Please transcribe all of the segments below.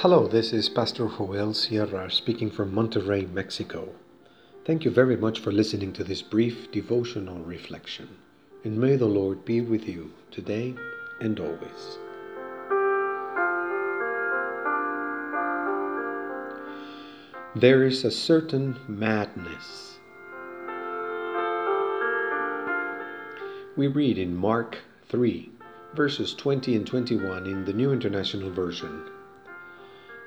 Hello, this is Pastor Joel Sierra speaking from Monterrey, Mexico. Thank you very much for listening to this brief devotional reflection. And may the Lord be with you today and always. There is a certain madness. We read in Mark 3, verses 20 and 21 in the New International Version.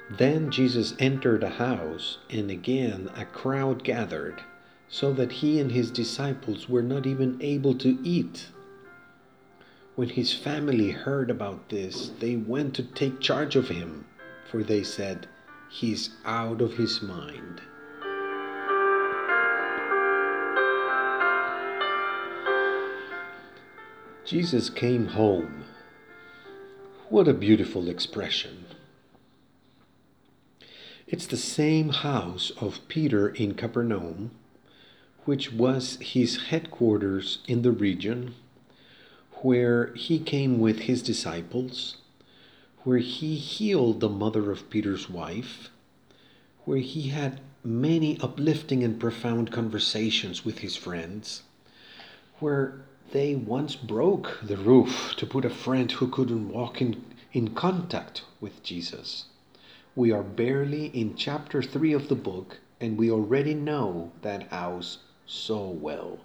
Then Jesus entered a house, and again a crowd gathered, so that he and his disciples were not even able to eat. When his family heard about this, they went to take charge of him, for they said, He's out of his mind. Jesus came home. What a beautiful expression. It's the same house of Peter in Capernaum, which was his headquarters in the region, where he came with his disciples, where he healed the mother of Peter's wife, where he had many uplifting and profound conversations with his friends, where they once broke the roof to put a friend who couldn't walk in, in contact with Jesus. We are barely in chapter 3 of the book, and we already know that house so well.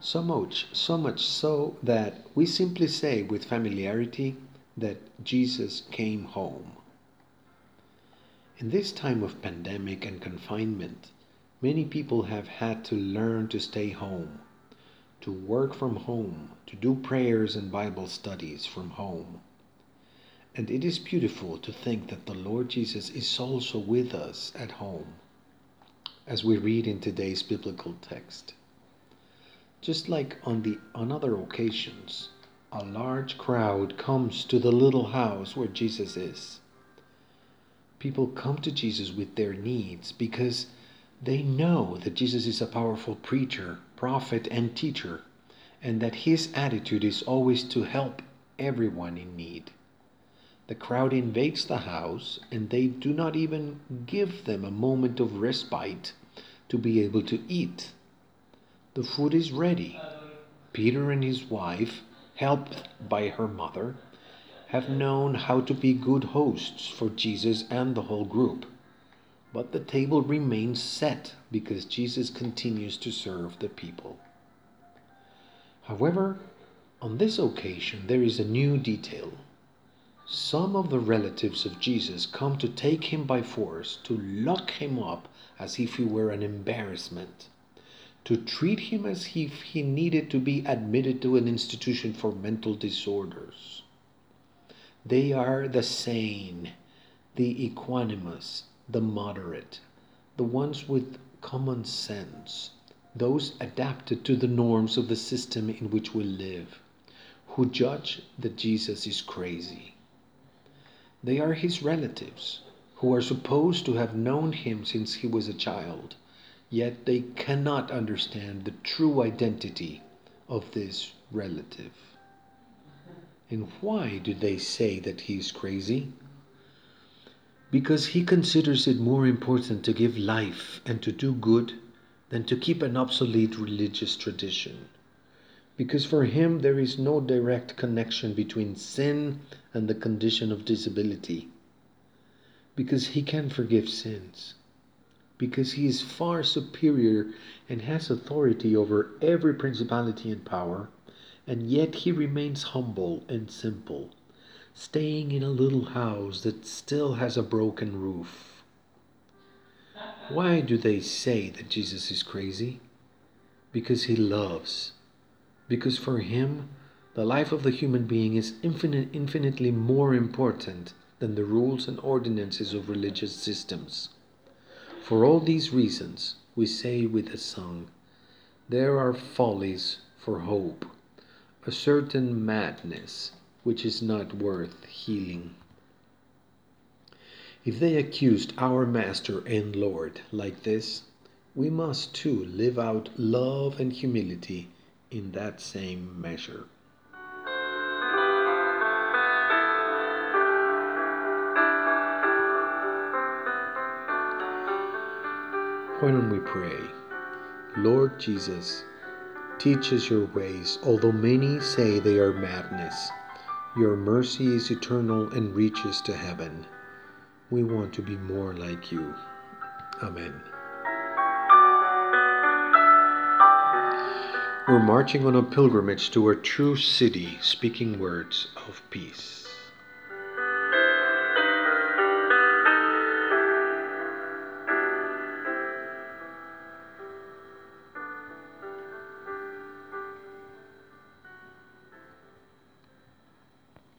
So much, so much so that we simply say with familiarity that Jesus came home. In this time of pandemic and confinement, many people have had to learn to stay home, to work from home, to do prayers and Bible studies from home. And it is beautiful to think that the Lord Jesus is also with us at home, as we read in today's biblical text. Just like on the on other occasions, a large crowd comes to the little house where Jesus is. People come to Jesus with their needs because they know that Jesus is a powerful preacher, prophet, and teacher, and that his attitude is always to help everyone in need. The crowd invades the house and they do not even give them a moment of respite to be able to eat. The food is ready. Peter and his wife, helped by her mother, have known how to be good hosts for Jesus and the whole group. But the table remains set because Jesus continues to serve the people. However, on this occasion, there is a new detail. Some of the relatives of Jesus come to take him by force, to lock him up as if he were an embarrassment, to treat him as if he needed to be admitted to an institution for mental disorders. They are the sane, the equanimous, the moderate, the ones with common sense, those adapted to the norms of the system in which we live, who judge that Jesus is crazy. They are his relatives, who are supposed to have known him since he was a child, yet they cannot understand the true identity of this relative. And why do they say that he is crazy? Because he considers it more important to give life and to do good than to keep an obsolete religious tradition because for him there is no direct connection between sin and the condition of disability, because he can forgive sins, because he is far superior and has authority over every principality and power, and yet he remains humble and simple, staying in a little house that still has a broken roof. Why do they say that Jesus is crazy? Because he loves because for him, the life of the human being is infinite, infinitely more important than the rules and ordinances of religious systems. For all these reasons, we say with a song, there are follies for hope, a certain madness which is not worth healing. If they accused our Master and Lord like this, we must too live out love and humility in that same measure. Why don't we pray? Lord Jesus, teach us your ways, although many say they are madness. Your mercy is eternal and reaches to heaven. We want to be more like you. Amen. We're marching on a pilgrimage to a true city, speaking words of peace.